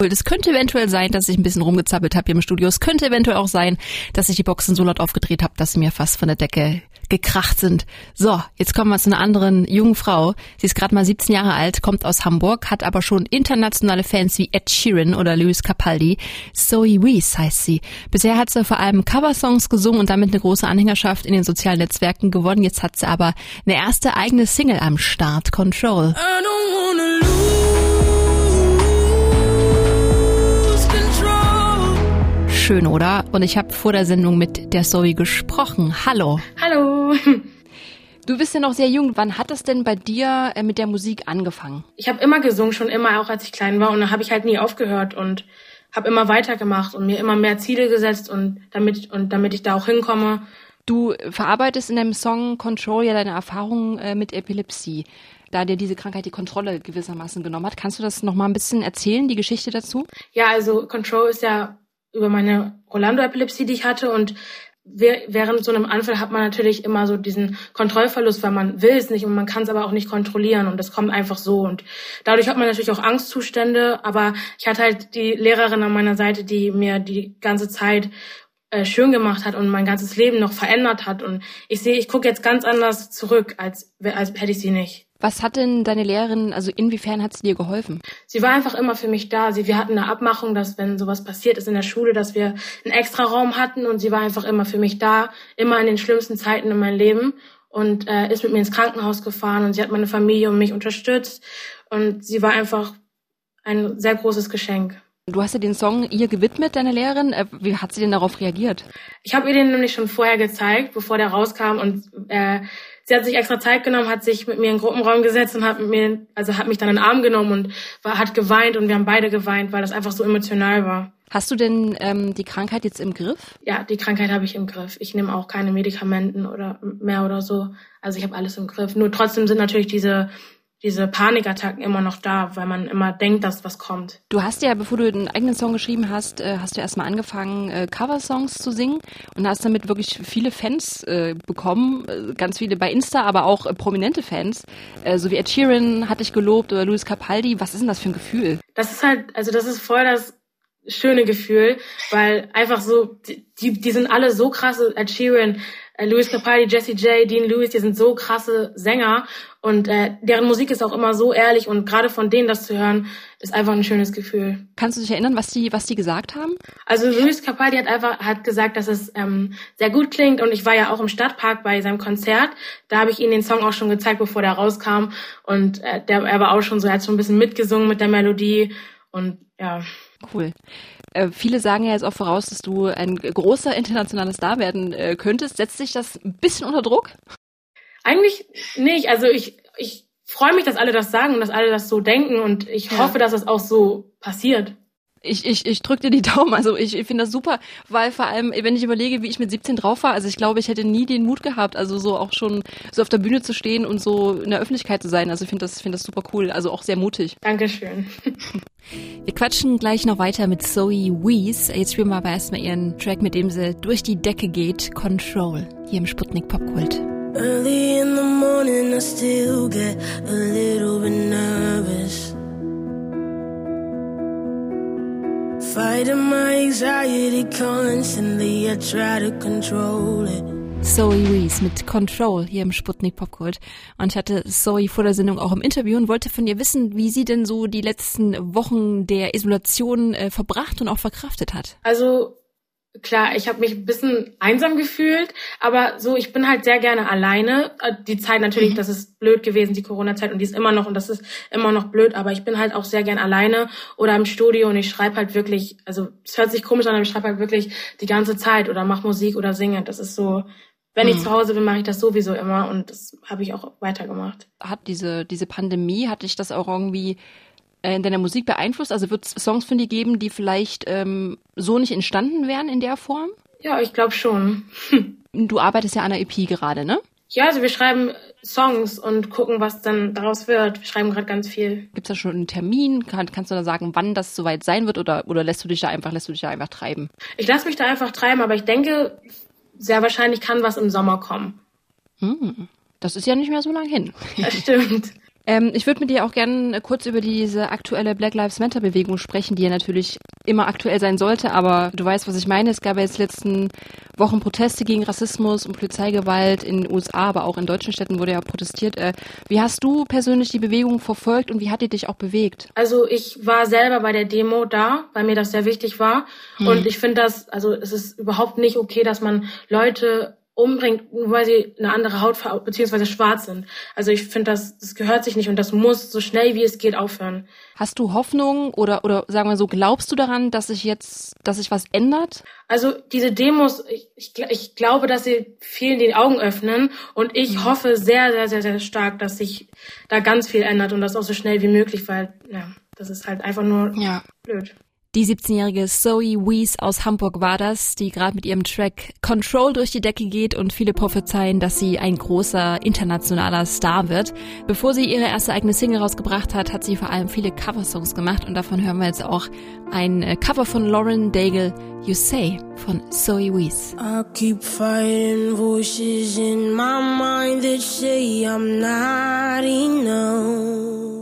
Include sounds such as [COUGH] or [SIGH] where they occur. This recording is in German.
Es könnte eventuell sein, dass ich ein bisschen rumgezappelt habe hier im Studio. Es könnte eventuell auch sein, dass ich die Boxen so laut aufgedreht habe, dass sie mir fast von der Decke gekracht sind. So, jetzt kommen wir zu einer anderen jungen Frau. Sie ist gerade mal 17 Jahre alt, kommt aus Hamburg, hat aber schon internationale Fans wie Ed Sheeran oder Louis Capaldi. Zoe Wees heißt sie. Bisher hat sie vor allem Coversongs gesungen und damit eine große Anhängerschaft in den sozialen Netzwerken gewonnen. Jetzt hat sie aber eine erste eigene Single am Start, Control. Schön, oder? Und ich habe vor der Sendung mit der Zoe gesprochen. Hallo. Hallo. [LAUGHS] Du bist ja noch sehr jung. Wann hat das denn bei dir äh, mit der Musik angefangen? Ich habe immer gesungen, schon immer, auch als ich klein war. Und da habe ich halt nie aufgehört und habe immer weitergemacht und mir immer mehr Ziele gesetzt und damit und damit ich da auch hinkomme. Du verarbeitest in deinem Song Control ja deine Erfahrungen äh, mit Epilepsie da dir diese Krankheit die Kontrolle gewissermaßen genommen hat. Kannst du das noch mal ein bisschen erzählen, die Geschichte dazu? Ja, also Control ist ja über meine Rolando-Epilepsie, die ich hatte. Und während so einem Anfall hat man natürlich immer so diesen Kontrollverlust, weil man will es nicht und man kann es aber auch nicht kontrollieren. Und das kommt einfach so. Und dadurch hat man natürlich auch Angstzustände, aber ich hatte halt die Lehrerin an meiner Seite, die mir die ganze Zeit äh, schön gemacht hat und mein ganzes Leben noch verändert hat. Und ich sehe, ich gucke jetzt ganz anders zurück, als, als hätte ich sie nicht. Was hat denn deine Lehrerin, also inwiefern hat sie dir geholfen? Sie war einfach immer für mich da. Sie, wir hatten eine Abmachung, dass wenn sowas passiert ist in der Schule, dass wir einen extra Raum hatten und sie war einfach immer für mich da, immer in den schlimmsten Zeiten in meinem Leben und äh, ist mit mir ins Krankenhaus gefahren und sie hat meine Familie und mich unterstützt und sie war einfach ein sehr großes Geschenk. Du hast ja den Song ihr gewidmet, deine Lehrerin. Äh, wie hat sie denn darauf reagiert? Ich habe ihr den nämlich schon vorher gezeigt, bevor der rauskam und äh, sie hat sich extra Zeit genommen, hat sich mit mir in den Gruppenraum gesetzt und hat mit mir, also hat mich dann in den Arm genommen und war, hat geweint und wir haben beide geweint, weil das einfach so emotional war. Hast du denn ähm, die Krankheit jetzt im Griff? Ja, die Krankheit habe ich im Griff. Ich nehme auch keine Medikamenten oder mehr oder so. Also ich habe alles im Griff. Nur trotzdem sind natürlich diese diese Panikattacken immer noch da, weil man immer denkt, dass was kommt. Du hast ja, bevor du den eigenen Song geschrieben hast, äh, hast du erstmal angefangen, äh, Coversongs zu singen und hast damit wirklich viele Fans äh, bekommen, ganz viele bei Insta, aber auch prominente Fans, so wie Ed Sheeran hatte ich gelobt oder Louis Capaldi. Was ist denn das für ein Gefühl? Das ist halt, also das ist voll das schöne Gefühl, weil einfach so, die, die sind alle so krasse, Ed Sheeran, Louis Capaldi, Jesse J, Dean Lewis, die sind so krasse Sänger und äh, deren Musik ist auch immer so ehrlich und gerade von denen das zu hören, ist einfach ein schönes Gefühl. Kannst du dich erinnern, was die, was die gesagt haben? Also Luis Capaldi hat einfach hat gesagt, dass es ähm, sehr gut klingt und ich war ja auch im Stadtpark bei seinem Konzert. Da habe ich ihm den Song auch schon gezeigt, bevor der rauskam und äh, der er war auch schon so, er hat schon ein bisschen mitgesungen mit der Melodie und ja. Cool. Äh, viele sagen ja jetzt auch voraus, dass du ein großer internationaler Star werden äh, könntest. Setzt sich das ein bisschen unter Druck? Eigentlich nicht. Also ich, ich freue mich, dass alle das sagen und dass alle das so denken und ich ja. hoffe, dass es das auch so passiert. Ich, ich, ich drücke dir die [LAUGHS] Daumen. Also ich, ich finde das super, weil vor allem, wenn ich überlege, wie ich mit 17 drauf war, also ich glaube, ich hätte nie den Mut gehabt, also so auch schon so auf der Bühne zu stehen und so in der Öffentlichkeit zu sein. Also ich finde das, finde das super cool, also auch sehr mutig. Dankeschön. [LAUGHS] Wir quatschen gleich noch weiter mit Zoe Wees. Jetzt spielen wir aber erstmal ihren Track, mit dem sie durch die Decke geht, Control, hier im Sputnik Popkult. Early in the morning, I still get a little bit nervous. Fighting my anxiety constantly, I try to control it. Zoe Wees mit Control hier im Sputnik Popkult. Und ich hatte Zoe vor der Sendung auch im Interview und wollte von ihr wissen, wie sie denn so die letzten Wochen der Isolation äh, verbracht und auch verkraftet hat. Also klar, ich habe mich ein bisschen einsam gefühlt, aber so, ich bin halt sehr gerne alleine. Äh, die Zeit natürlich, mhm. das ist blöd gewesen, die Corona-Zeit, und die ist immer noch, und das ist immer noch blöd, aber ich bin halt auch sehr gern alleine oder im Studio und ich schreibe halt wirklich, also es hört sich komisch an, aber ich schreibe halt wirklich die ganze Zeit oder mach Musik oder singe. Das ist so, wenn mhm. ich zu Hause bin, mache ich das sowieso immer und das habe ich auch weitergemacht. Hat diese, diese Pandemie, hatte ich das auch irgendwie in deiner Musik beeinflusst? Also wird es Songs von dir geben, die vielleicht ähm, so nicht entstanden wären in der Form? Ja, ich glaube schon. [LAUGHS] du arbeitest ja an einer EP gerade, ne? Ja, also wir schreiben Songs und gucken, was dann daraus wird. Wir schreiben gerade ganz viel. Gibt es da schon einen Termin? Kann, kannst du da sagen, wann das soweit sein wird oder, oder lässt du dich da einfach, lässt du dich da einfach treiben? Ich lasse mich da einfach treiben, aber ich denke, sehr wahrscheinlich kann was im Sommer kommen. Hm, das ist ja nicht mehr so lang hin. Das stimmt. [LAUGHS] Ähm, ich würde mit dir auch gerne kurz über diese aktuelle Black Lives Matter Bewegung sprechen, die ja natürlich immer aktuell sein sollte, aber du weißt, was ich meine. Es gab ja jetzt letzten Wochen Proteste gegen Rassismus und Polizeigewalt in den USA, aber auch in deutschen Städten wurde ja protestiert. Äh, wie hast du persönlich die Bewegung verfolgt und wie hat die dich auch bewegt? Also ich war selber bei der Demo da, weil mir das sehr wichtig war. Hm. Und ich finde das, also es ist überhaupt nicht okay, dass man Leute umbringt, nur weil sie eine andere Hautfarbe beziehungsweise schwarz sind. Also ich finde, das, das gehört sich nicht und das muss so schnell wie es geht aufhören. Hast du Hoffnung oder oder sagen wir so, glaubst du daran, dass sich jetzt, dass sich was ändert? Also diese Demos, ich, ich, ich glaube, dass sie vielen die Augen öffnen und ich mhm. hoffe sehr, sehr, sehr, sehr stark, dass sich da ganz viel ändert und das auch so schnell wie möglich, weil ja, das ist halt einfach nur ja. blöd. Die 17-jährige Zoe Wees aus Hamburg war das, die gerade mit ihrem Track Control durch die Decke geht und viele prophezeien, dass sie ein großer internationaler Star wird. Bevor sie ihre erste eigene Single rausgebracht hat, hat sie vor allem viele Coversongs gemacht und davon hören wir jetzt auch ein äh, Cover von Lauren Daigle, You Say von Zoe Wees. I keep fighting voices in my mind that say I'm not enough.